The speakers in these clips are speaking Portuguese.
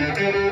Música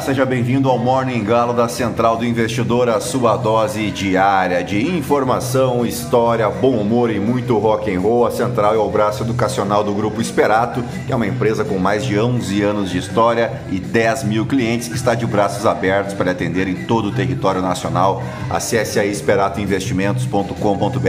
seja bem-vindo ao Morning Galo da Central do Investidor, a sua dose diária de informação, história, bom humor e muito rock and roll. A Central é o braço educacional do Grupo Esperato, que é uma empresa com mais de 11 anos de história e 10 mil clientes que está de braços abertos para atender em todo o território nacional. Acesse aí esperatoinvestimentos.com.br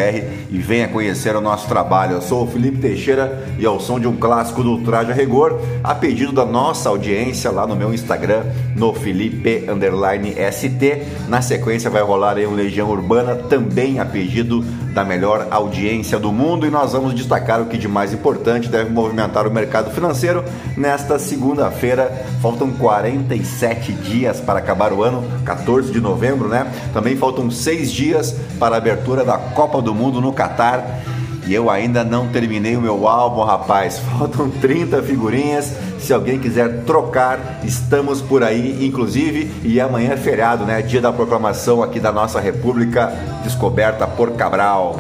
e venha conhecer o nosso trabalho. Eu sou o Felipe Teixeira e ao som de um clássico do Traje a Rigor, a pedido da nossa audiência lá no meu Instagram, no Felipe underline ST. Na sequência vai rolar aí um Legião Urbana, também a pedido da melhor audiência do mundo. E nós vamos destacar o que de mais importante deve movimentar o mercado financeiro nesta segunda-feira. Faltam 47 dias para acabar o ano, 14 de novembro, né? Também faltam seis dias para a abertura da Copa do Mundo no Catar. E eu ainda não terminei o meu álbum, rapaz. Faltam 30 figurinhas. Se alguém quiser trocar, estamos por aí, inclusive. E amanhã é feriado, né? Dia da proclamação aqui da nossa República, descoberta por Cabral.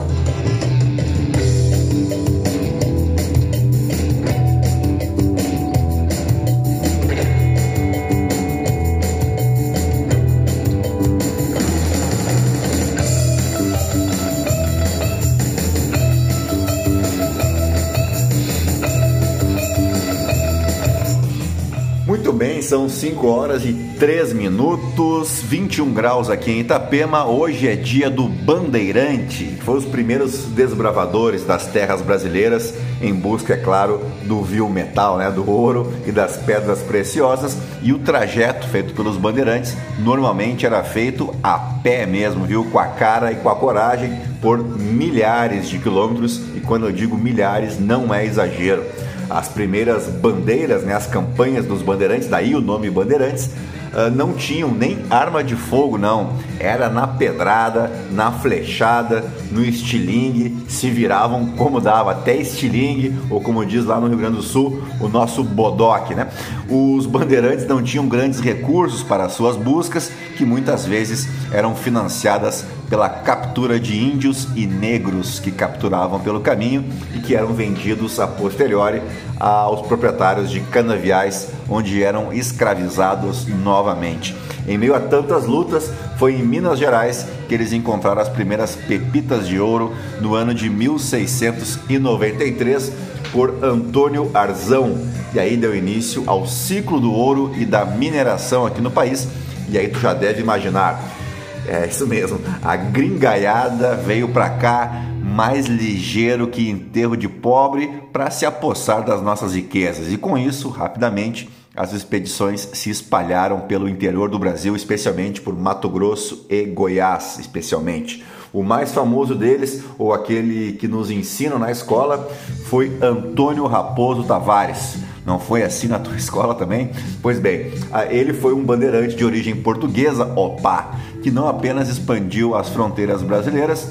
São 5 horas e 3 minutos, 21 graus aqui em Itapema. Hoje é dia do Bandeirante, que foi os primeiros desbravadores das terras brasileiras em busca, é claro, do vil metal, né, do ouro e das pedras preciosas. E o trajeto feito pelos bandeirantes normalmente era feito a pé mesmo, viu, com a cara e com a coragem por milhares de quilômetros. E quando eu digo milhares, não é exagero as primeiras bandeiras, né, as campanhas dos bandeirantes, daí o nome Bandeirantes, uh, não tinham nem arma de fogo, não. Era na pedrada, na flechada, no estilingue, se viravam como dava, até estilingue, ou como diz lá no Rio Grande do Sul, o nosso bodoque, né? Os bandeirantes não tinham grandes recursos para suas buscas, que muitas vezes eram financiadas pela captura de índios e negros que capturavam pelo caminho e que eram vendidos a posteriori aos proprietários de canaviais, onde eram escravizados novamente. Em meio a tantas lutas, foi em Minas Gerais que eles encontraram as primeiras pepitas de ouro no ano de 1693 por Antônio Arzão. E aí deu início ao ciclo do ouro e da mineração aqui no país. E aí tu já deve imaginar é isso mesmo. A gringaiada veio para cá mais ligeiro que enterro de pobre para se apossar das nossas riquezas. E com isso, rapidamente, as expedições se espalharam pelo interior do Brasil, especialmente por Mato Grosso e Goiás, especialmente. O mais famoso deles, ou aquele que nos ensina na escola, foi Antônio Raposo Tavares. Não foi assim na tua escola também? Pois bem, ele foi um bandeirante de origem portuguesa, opa, que não apenas expandiu as fronteiras brasileiras,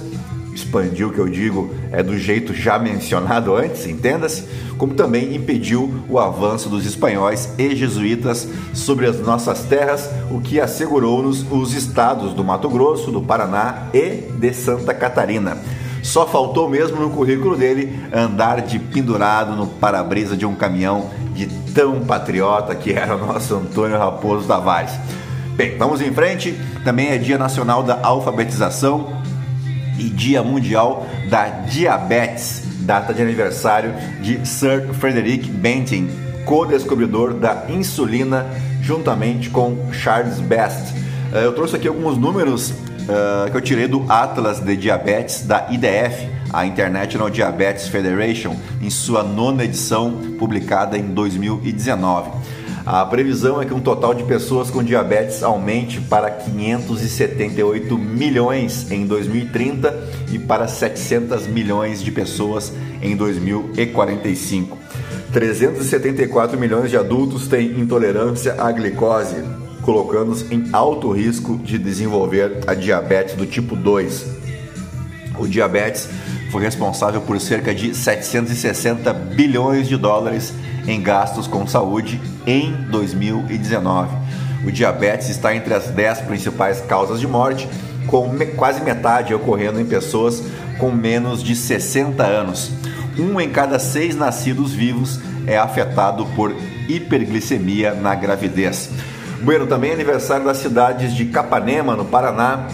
expandiu, que eu digo, é do jeito já mencionado antes, entenda-se, como também impediu o avanço dos espanhóis e jesuítas sobre as nossas terras, o que assegurou-nos os estados do Mato Grosso, do Paraná e de Santa Catarina. Só faltou mesmo no currículo dele andar de pendurado no para-brisa de um caminhão de tão patriota que era o nosso Antônio Raposo Tavares. Bem, vamos em frente. Também é Dia Nacional da Alfabetização e Dia Mundial da Diabetes, data de aniversário de Sir Frederick Banting, co-descobridor da insulina, juntamente com Charles Best. Eh, eu trouxe aqui alguns números uh, que eu tirei do Atlas de Diabetes da IDF, a International Diabetes Federation, em sua nona edição, publicada em 2019. A previsão é que um total de pessoas com diabetes aumente para 578 milhões em 2030 e para 700 milhões de pessoas em 2045. 374 milhões de adultos têm intolerância à glicose. colocando-os em alto risco de desenvolver a diabetes do tipo 2. O diabetes foi responsável por cerca de 760 bilhões de dólares em gastos com saúde em 2019. O diabetes está entre as 10 principais causas de morte, com quase metade ocorrendo em pessoas com menos de 60 anos. Um em cada seis nascidos vivos é afetado por hiperglicemia na gravidez. Bueno, também é aniversário das cidades de Capanema, no Paraná,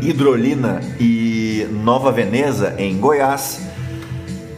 Hidrolina e Nova Veneza, em Goiás,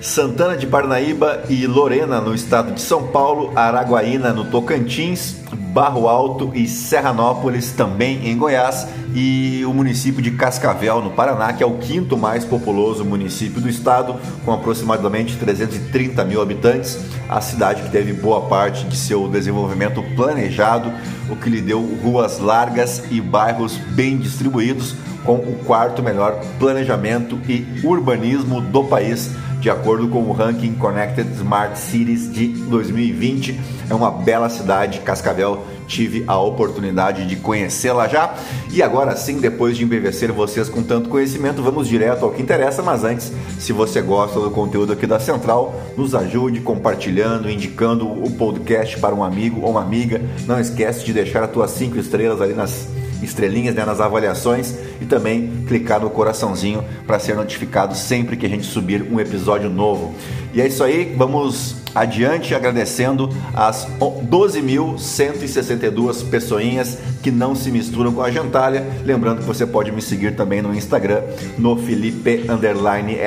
Santana de Parnaíba e Lorena, no estado de São Paulo, Araguaína, no Tocantins, Barro Alto e Serranópolis, também em Goiás, e o município de Cascavel, no Paraná, que é o quinto mais populoso município do estado, com aproximadamente 330 mil habitantes. A cidade que teve boa parte de seu desenvolvimento planejado, o que lhe deu ruas largas e bairros bem distribuídos, com o quarto melhor planejamento e urbanismo do país de acordo com o ranking Connected Smart Cities de 2020. É uma bela cidade, Cascavel. Tive a oportunidade de conhecê-la já. E agora sim, depois de embevecer vocês com tanto conhecimento, vamos direto ao que interessa. Mas antes, se você gosta do conteúdo aqui da Central, nos ajude compartilhando, indicando o podcast para um amigo ou uma amiga. Não esquece de deixar as tuas cinco estrelas ali nas estrelinhas né, nas avaliações e também clicar no coraçãozinho para ser notificado sempre que a gente subir um episódio novo. E é isso aí, vamos adiante agradecendo as 12.162 pessoinhas que não se misturam com a gentalha. Lembrando que você pode me seguir também no Instagram, no Felipe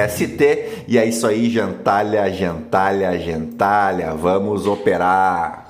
ST. E é isso aí, gentalha, gentalha, gentalha. Vamos operar!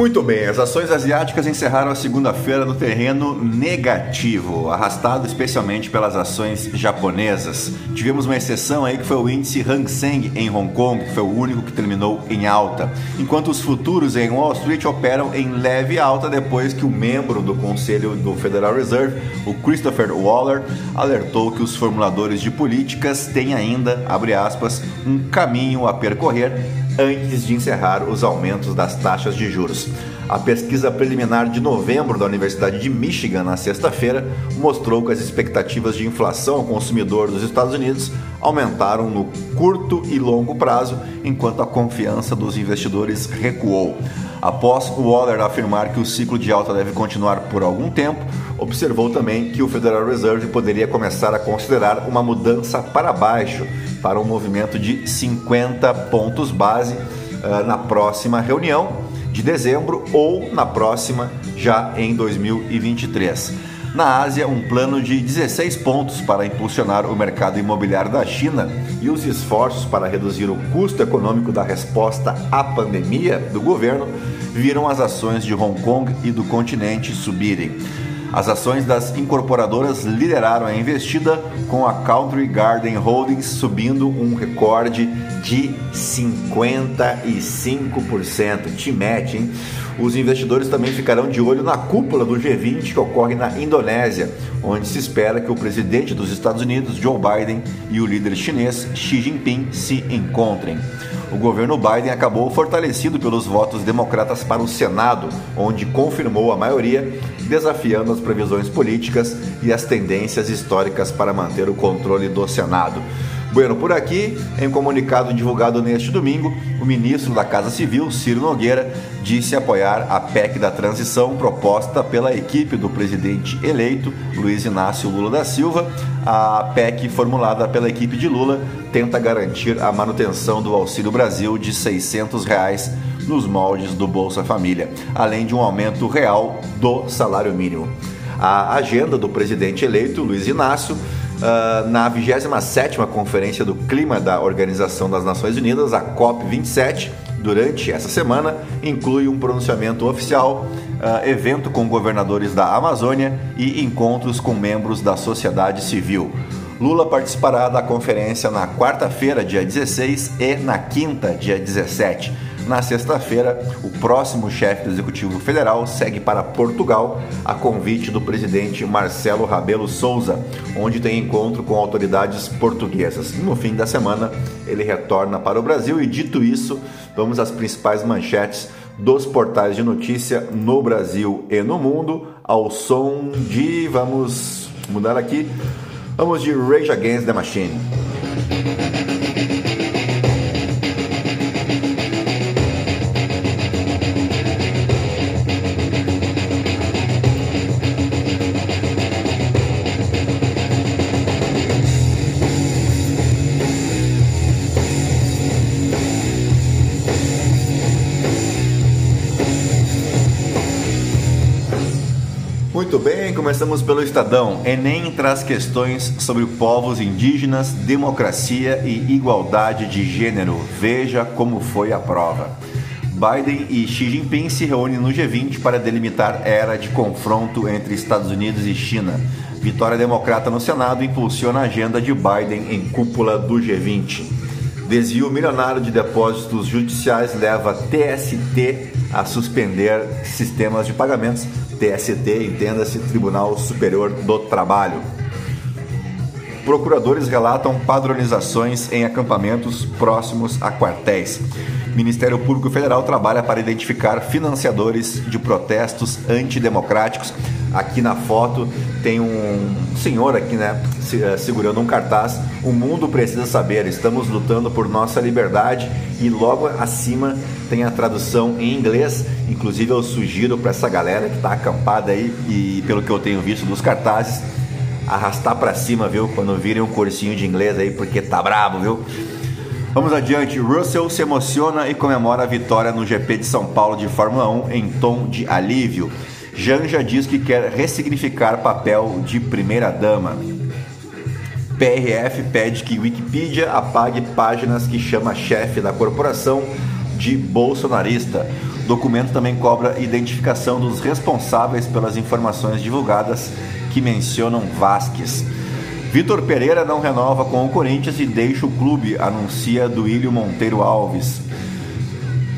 Muito bem, as ações asiáticas encerraram a segunda-feira no terreno negativo, arrastado especialmente pelas ações japonesas. Tivemos uma exceção aí que foi o índice Hang Seng em Hong Kong, que foi o único que terminou em alta, enquanto os futuros em Wall Street operam em leve alta depois que o membro do Conselho do Federal Reserve, o Christopher Waller, alertou que os formuladores de políticas têm ainda, abre aspas, um caminho a percorrer antes de encerrar os aumentos das taxas de juros. A pesquisa preliminar de novembro da Universidade de Michigan, na sexta-feira, mostrou que as expectativas de inflação ao consumidor dos Estados Unidos aumentaram no curto e longo prazo, enquanto a confiança dos investidores recuou. Após o Waller afirmar que o ciclo de alta deve continuar por algum tempo, observou também que o Federal Reserve poderia começar a considerar uma mudança para baixo para um movimento de 50 pontos base uh, na próxima reunião de dezembro ou na próxima já em 2023. Na Ásia, um plano de 16 pontos para impulsionar o mercado imobiliário da China e os esforços para reduzir o custo econômico da resposta à pandemia do governo viram as ações de Hong Kong e do continente subirem. As ações das incorporadoras lideraram a investida, com a Country Garden Holdings subindo um recorde de 55%. Te mete, hein? Os investidores também ficarão de olho na cúpula do G20 que ocorre na Indonésia, onde se espera que o presidente dos Estados Unidos, Joe Biden, e o líder chinês Xi Jinping se encontrem o governo Biden acabou fortalecido pelos votos democratas para o Senado, onde confirmou a maioria, desafiando as previsões políticas e as tendências históricas para manter o controle do Senado. Bueno, por aqui, em comunicado divulgado neste domingo, o ministro da Casa Civil, Ciro Nogueira, disse apoiar a PEC da transição proposta pela equipe do presidente eleito, Luiz Inácio Lula da Silva. A PEC formulada pela equipe de Lula tenta garantir a manutenção do Auxílio Brasil de 600 reais nos moldes do Bolsa Família, além de um aumento real do salário mínimo. A agenda do presidente eleito, Luiz Inácio, uh, na 27ª Conferência do Clima da Organização das Nações Unidas, a COP27, durante essa semana inclui um pronunciamento oficial, uh, evento com governadores da Amazônia e encontros com membros da sociedade civil. Lula participará da conferência na quarta-feira, dia 16, e na quinta, dia 17. Na sexta-feira, o próximo chefe do Executivo Federal segue para Portugal a convite do presidente Marcelo Rabelo Souza, onde tem encontro com autoridades portuguesas. No fim da semana, ele retorna para o Brasil e, dito isso, vamos às principais manchetes dos portais de notícia no Brasil e no mundo, ao som de. Vamos mudar aqui. Vamos de Rage Against the Machine. Começamos pelo Estadão. Enem traz questões sobre povos indígenas, democracia e igualdade de gênero. Veja como foi a prova. Biden e Xi Jinping se reúnem no G20 para delimitar era de confronto entre Estados Unidos e China. Vitória democrata no Senado impulsiona a agenda de Biden em cúpula do G20. Desvio milionário de depósitos judiciais leva TST a suspender sistemas de pagamentos TST, entenda-se Tribunal Superior do Trabalho. Procuradores relatam padronizações em acampamentos próximos a quartéis. Ministério Público Federal trabalha para identificar financiadores de protestos antidemocráticos. Aqui na foto tem um senhor aqui, né, eh, segurando um cartaz. O mundo precisa saber. Estamos lutando por nossa liberdade e logo acima tem a tradução em inglês. Inclusive eu sugiro para essa galera que está acampada aí e pelo que eu tenho visto dos cartazes arrastar para cima, viu? Quando virem um cursinho de inglês aí, porque tá brabo, viu? Vamos adiante. Russell se emociona e comemora a vitória no GP de São Paulo de Fórmula 1 em tom de alívio. Janja diz que quer ressignificar papel de primeira-dama. PRF pede que Wikipedia apague páginas que chama chefe da corporação de bolsonarista. O documento também cobra identificação dos responsáveis pelas informações divulgadas que mencionam Vasques. Vitor Pereira não renova com o Corinthians e deixa o clube, anuncia Duílio Monteiro Alves.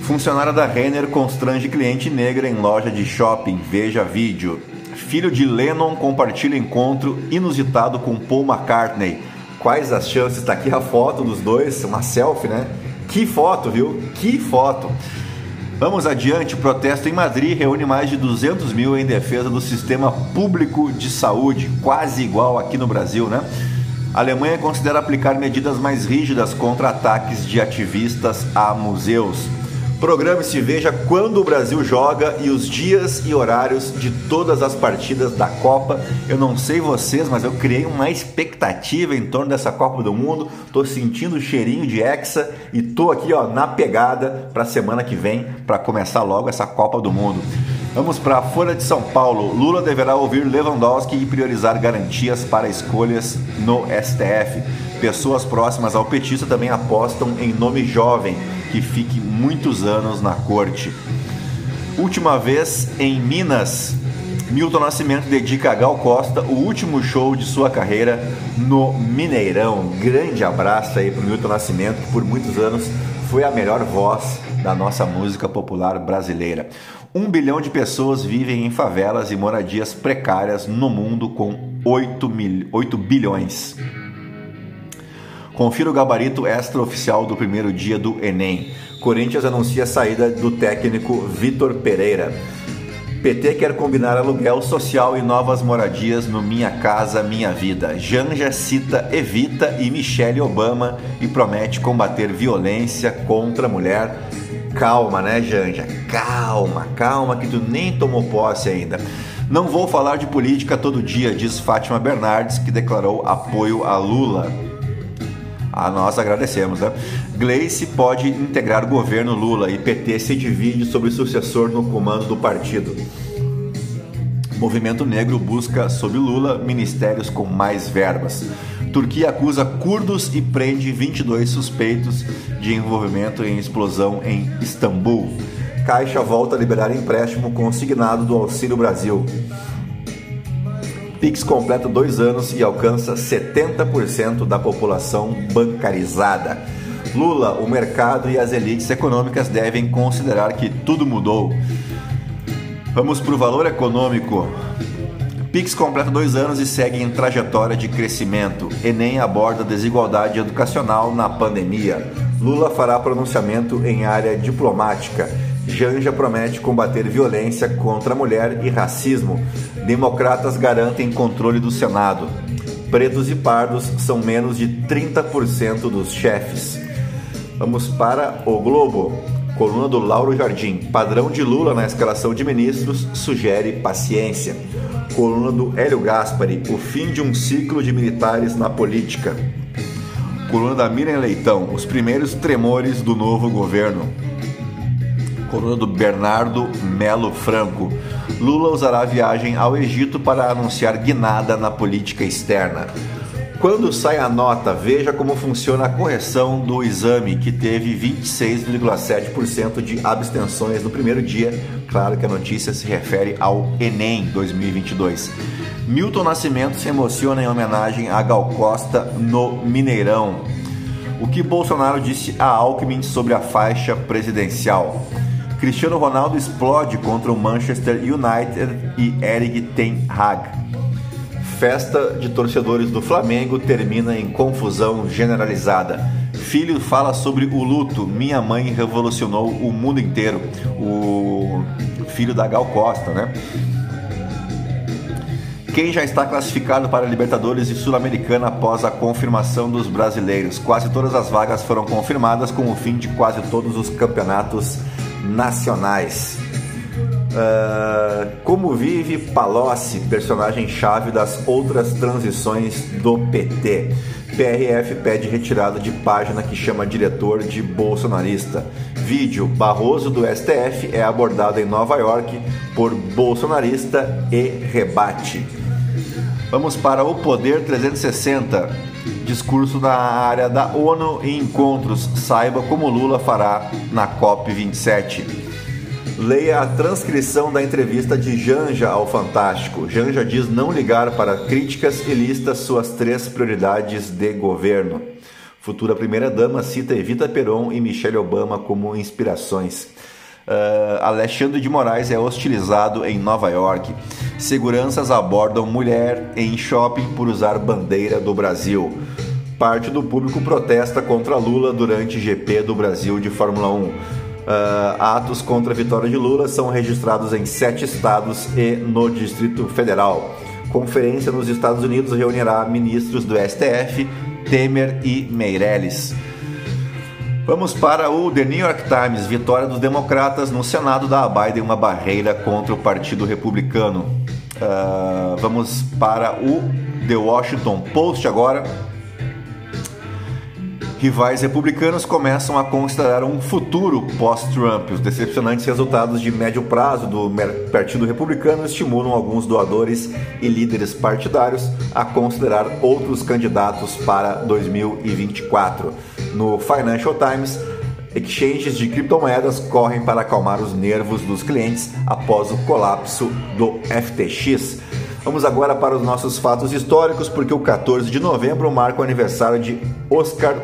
Funcionária da Renner constrange cliente negra em loja de shopping. Veja vídeo. Filho de Lennon compartilha encontro inusitado com Paul McCartney. Quais as chances? Está aqui a foto dos dois, uma selfie, né? Que foto, viu? Que foto! Vamos adiante. Protesto em Madrid reúne mais de 200 mil em defesa do sistema público de saúde, quase igual aqui no Brasil, né? A Alemanha considera aplicar medidas mais rígidas contra ataques de ativistas a museus. Programe-se veja quando o Brasil joga e os dias e horários de todas as partidas da Copa. Eu não sei vocês, mas eu criei uma expectativa em torno dessa Copa do Mundo. Tô sentindo o cheirinho de Hexa e tô aqui, ó, na pegada para semana que vem para começar logo essa Copa do Mundo. Vamos para a Folha de São Paulo. Lula deverá ouvir Lewandowski e priorizar garantias para escolhas no STF. Pessoas próximas ao petista também apostam em nome jovem que fique muitos anos na corte. Última vez em Minas, Milton Nascimento dedica a Gal Costa o último show de sua carreira no Mineirão. Grande abraço aí para Milton Nascimento, que por muitos anos foi a melhor voz da nossa música popular brasileira. Um bilhão de pessoas vivem em favelas e moradias precárias no mundo com 8, mil, 8 bilhões. Confira o gabarito extra-oficial do primeiro dia do Enem. Corinthians anuncia a saída do técnico Vitor Pereira. PT quer combinar aluguel social e novas moradias no Minha Casa Minha Vida. Janja cita Evita e Michelle Obama e promete combater violência contra a mulher. Calma, né, Janja? Calma, calma, que tu nem tomou posse ainda. Não vou falar de política todo dia, diz Fátima Bernardes, que declarou apoio a Lula. A nós agradecemos, né? Gleice pode integrar governo Lula e PT se divide sobre sucessor no comando do partido. Movimento Negro busca, sob Lula, ministérios com mais verbas. Turquia acusa curdos e prende 22 suspeitos de envolvimento em explosão em Istambul. Caixa volta a liberar empréstimo consignado do Auxílio Brasil. Pix completa dois anos e alcança 70% da população bancarizada. Lula, o mercado e as elites econômicas devem considerar que tudo mudou. Vamos para o valor econômico. Pix completa dois anos e segue em trajetória de crescimento. Enem aborda desigualdade educacional na pandemia. Lula fará pronunciamento em área diplomática. Janja promete combater violência contra a mulher e racismo. Democratas garantem controle do Senado. Pretos e pardos são menos de 30% dos chefes. Vamos para o Globo. Coluna do Lauro Jardim. Padrão de Lula na escalação de ministros sugere paciência. Coluna do Hélio Gaspari. O fim de um ciclo de militares na política. Coluna da Miriam Leitão. Os primeiros tremores do novo governo. Coluna do Bernardo Melo Franco. Lula usará a viagem ao Egito para anunciar guinada na política externa. Quando sai a nota, veja como funciona a correção do exame, que teve 26,7% de abstenções no primeiro dia. Claro que a notícia se refere ao Enem 2022. Milton Nascimento se emociona em homenagem a Gal Costa no Mineirão. O que Bolsonaro disse a Alckmin sobre a faixa presidencial? Cristiano Ronaldo explode contra o Manchester United e Eric Ten Hag festa de torcedores do Flamengo termina em confusão generalizada. Filho fala sobre o luto. Minha mãe revolucionou o mundo inteiro. O filho da Gal Costa, né? Quem já está classificado para Libertadores e Sul-Americana após a confirmação dos brasileiros? Quase todas as vagas foram confirmadas com o fim de quase todos os campeonatos nacionais. Uh, como vive Palocci, personagem-chave das outras transições do PT? PRF pede retirada de página que chama diretor de bolsonarista. Vídeo: Barroso do STF é abordado em Nova York por bolsonarista e rebate. Vamos para o Poder 360. Discurso na área da ONU e encontros. Saiba como Lula fará na COP27. Leia a transcrição da entrevista de Janja ao Fantástico. Janja diz não ligar para críticas e lista suas três prioridades de governo. Futura primeira-dama cita Evita Peron e Michelle Obama como inspirações. Uh, Alexandre de Moraes é hostilizado em Nova York. Seguranças abordam mulher em shopping por usar bandeira do Brasil. Parte do público protesta contra Lula durante GP do Brasil de Fórmula 1. Uh, atos contra a vitória de Lula são registrados em sete estados e no Distrito Federal. Conferência nos Estados Unidos reunirá ministros do STF, Temer e Meirelles. Vamos para o The New York Times. Vitória dos democratas no Senado dá a Biden uma barreira contra o Partido Republicano. Uh, vamos para o The Washington Post agora. Rivais republicanos começam a considerar um futuro pós-Trump. Os decepcionantes resultados de médio prazo do Partido Republicano estimulam alguns doadores e líderes partidários a considerar outros candidatos para 2024. No Financial Times, exchanges de criptomoedas correm para acalmar os nervos dos clientes após o colapso do FTX. Vamos agora para os nossos fatos históricos, porque o 14 de novembro marca o aniversário de Oscar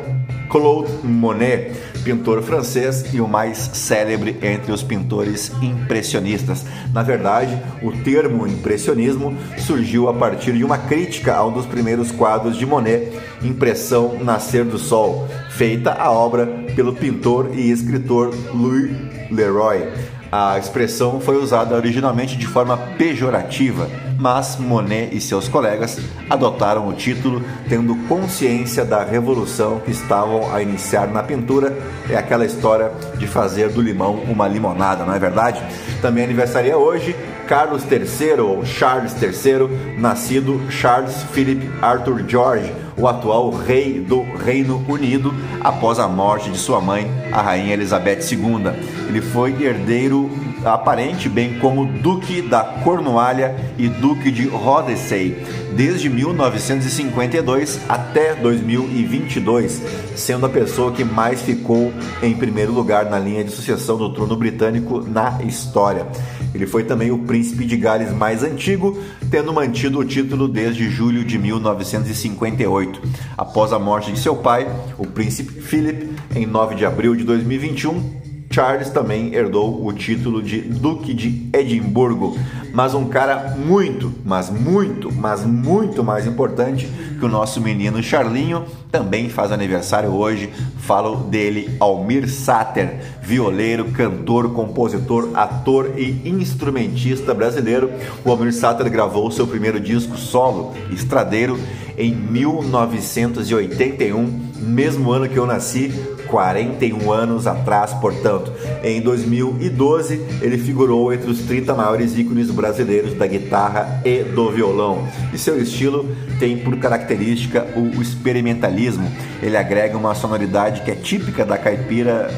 Claude Monet, pintor francês e o mais célebre entre os pintores impressionistas. Na verdade, o termo impressionismo surgiu a partir de uma crítica a um dos primeiros quadros de Monet, Impressão Nascer do Sol, feita a obra pelo pintor e escritor Louis Leroy. A expressão foi usada originalmente de forma pejorativa, mas Monet e seus colegas adotaram o título tendo consciência da revolução que estavam a iniciar na pintura. É aquela história de fazer do limão uma limonada, não é verdade? Também aniversaria hoje Carlos III ou Charles III, nascido Charles Philip Arthur George, o atual rei do Reino Unido, após a morte de sua mãe, a rainha Elizabeth II. Ele foi herdeiro aparente, bem como Duque da Cornualha e Duque de Rodesay, desde 1952 até 2022, sendo a pessoa que mais ficou em primeiro lugar na linha de sucessão do trono britânico na história. Ele foi também o príncipe de Gales mais antigo, tendo mantido o título desde julho de 1958. Após a morte de seu pai, o príncipe Philip, em 9 de abril de 2021, Charles também herdou o título de Duque de Edimburgo, mas um cara muito, mas muito, mas muito mais importante que o nosso menino Charlinho também faz aniversário hoje. Falo dele, Almir Sater, violeiro, cantor, compositor, ator e instrumentista brasileiro. O Almir Sater gravou seu primeiro disco solo, Estradeiro, em 1981, mesmo ano que eu nasci, 41 anos atrás, portanto. Em 2012, ele figurou entre os 30 maiores ícones brasileiros da guitarra e do violão. E seu estilo tem por característica o experimentalismo. Ele agrega uma sonoridade que é típica da caipira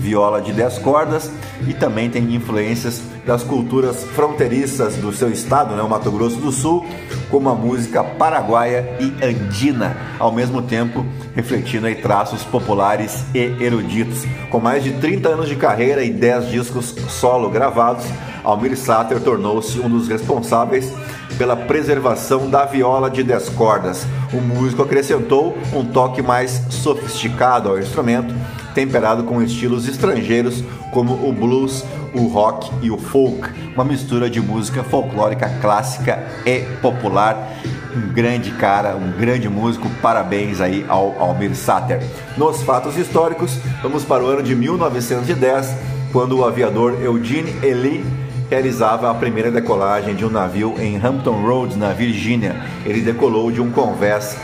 viola de 10 cordas e também tem influências das culturas fronteiriças do seu estado, né, o Mato Grosso do Sul, como a música paraguaia e andina, ao mesmo tempo refletindo aí traços populares e eruditos. Com mais de 30 anos de carreira e 10 discos solo gravados, Almir Sater tornou-se um dos responsáveis pela preservação da viola de 10 cordas. O músico acrescentou um toque mais sofisticado ao instrumento, temperado com estilos estrangeiros como o blues, o rock e o folk, uma mistura de música folclórica clássica e popular. Um grande cara, um grande músico, parabéns aí ao Almir Sater. Nos fatos históricos, vamos para o ano de 1910, quando o aviador Eugene Ely realizava a primeira decolagem de um navio em Hampton Roads, na Virgínia. Ele decolou de um convés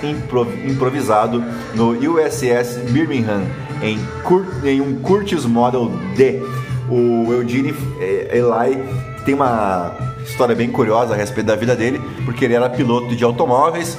improvisado no USS Birmingham em, em um Curtiss Model D o Eugene eh, Eli tem uma história bem curiosa a respeito da vida dele, porque ele era piloto de automóveis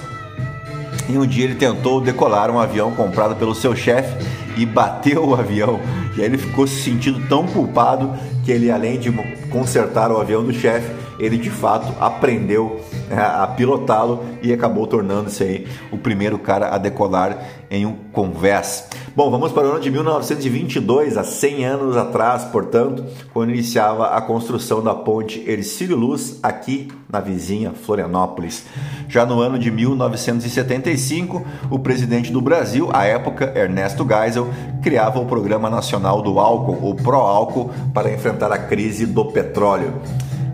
e um dia ele tentou decolar um avião comprado pelo seu chefe e bateu o avião. E aí ele ficou se sentindo tão culpado que ele, além de consertar o avião do chefe, ele de fato aprendeu é, a pilotá-lo e acabou tornando-se aí o primeiro cara a decolar em um Converse. Bom, vamos para o ano de 1922, há 100 anos atrás, portanto, quando iniciava a construção da ponte Ercílio Luz aqui na vizinha Florianópolis. Já no ano de 1975, o presidente do Brasil, à época Ernesto Geisel, criava o Programa Nacional do Álcool, o Pro-Álcool, para enfrentar a crise do petróleo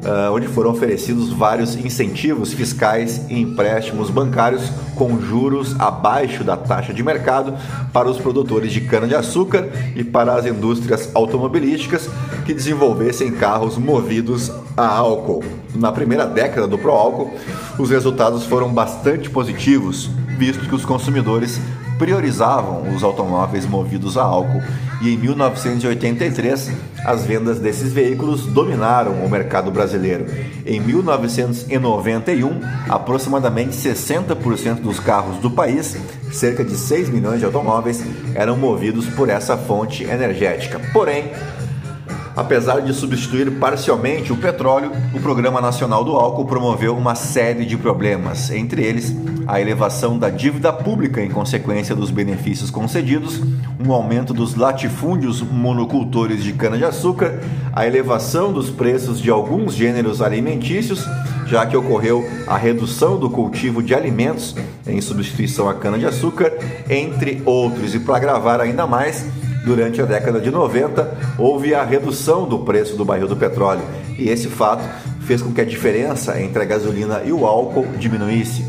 uh, onde foram oferecidos vários incentivos fiscais e empréstimos bancários com juros abaixo da taxa de mercado para os produtores de cana-de-açúcar e para as indústrias automobilísticas que desenvolvessem carros movidos a álcool. Na primeira década do Pro-Álcool, os resultados foram bastante positivos, visto que os consumidores priorizavam os automóveis movidos a álcool e em 1983 as vendas desses veículos dominaram o mercado brasileiro. Em 1991, aproximadamente 60% dos carros do país, cerca de 6 milhões de automóveis, eram movidos por essa fonte energética. Porém, Apesar de substituir parcialmente o petróleo, o Programa Nacional do Álcool promoveu uma série de problemas, entre eles a elevação da dívida pública em consequência dos benefícios concedidos, um aumento dos latifúndios monocultores de cana-de-açúcar, a elevação dos preços de alguns gêneros alimentícios, já que ocorreu a redução do cultivo de alimentos em substituição à cana-de-açúcar, entre outros. E para agravar ainda mais, durante a década de 90, houve a redução do preço do barril do petróleo e esse fato fez com que a diferença entre a gasolina e o álcool diminuísse.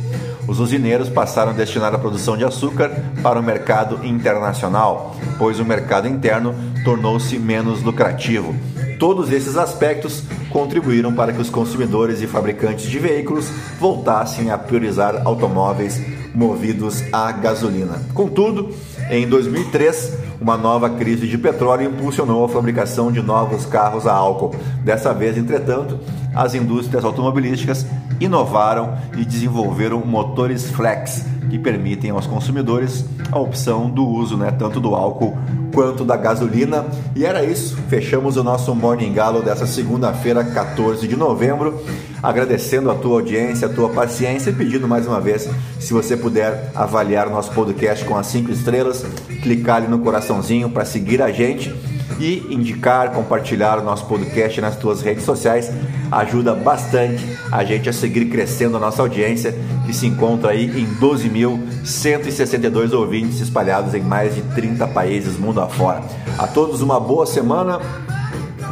Os usineiros passaram a destinar a produção de açúcar para o mercado internacional, pois o mercado interno tornou-se menos lucrativo. Todos esses aspectos contribuíram para que os consumidores e fabricantes de veículos voltassem a priorizar automóveis movidos a gasolina. Contudo, em 2003, uma nova crise de petróleo impulsionou a fabricação de novos carros a álcool. Dessa vez, entretanto, as indústrias automobilísticas inovaram e desenvolveram motores flex, que permitem aos consumidores a opção do uso, né, tanto do álcool quanto da gasolina. E era isso, fechamos o nosso Morning Galo dessa segunda-feira, 14 de novembro, agradecendo a tua audiência, a tua paciência e pedindo mais uma vez, se você puder avaliar o nosso podcast com as cinco estrelas, clicar ali no coraçãozinho para seguir a gente e indicar, compartilhar o nosso podcast nas tuas redes sociais. Ajuda bastante a gente a seguir crescendo a nossa audiência, se encontra aí em 12.162 ouvintes espalhados em mais de 30 países mundo afora. A todos uma boa semana,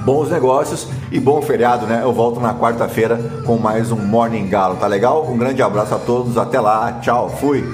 bons negócios e bom feriado, né? Eu volto na quarta-feira com mais um Morning Galo, tá legal? Um grande abraço a todos, até lá, tchau, fui!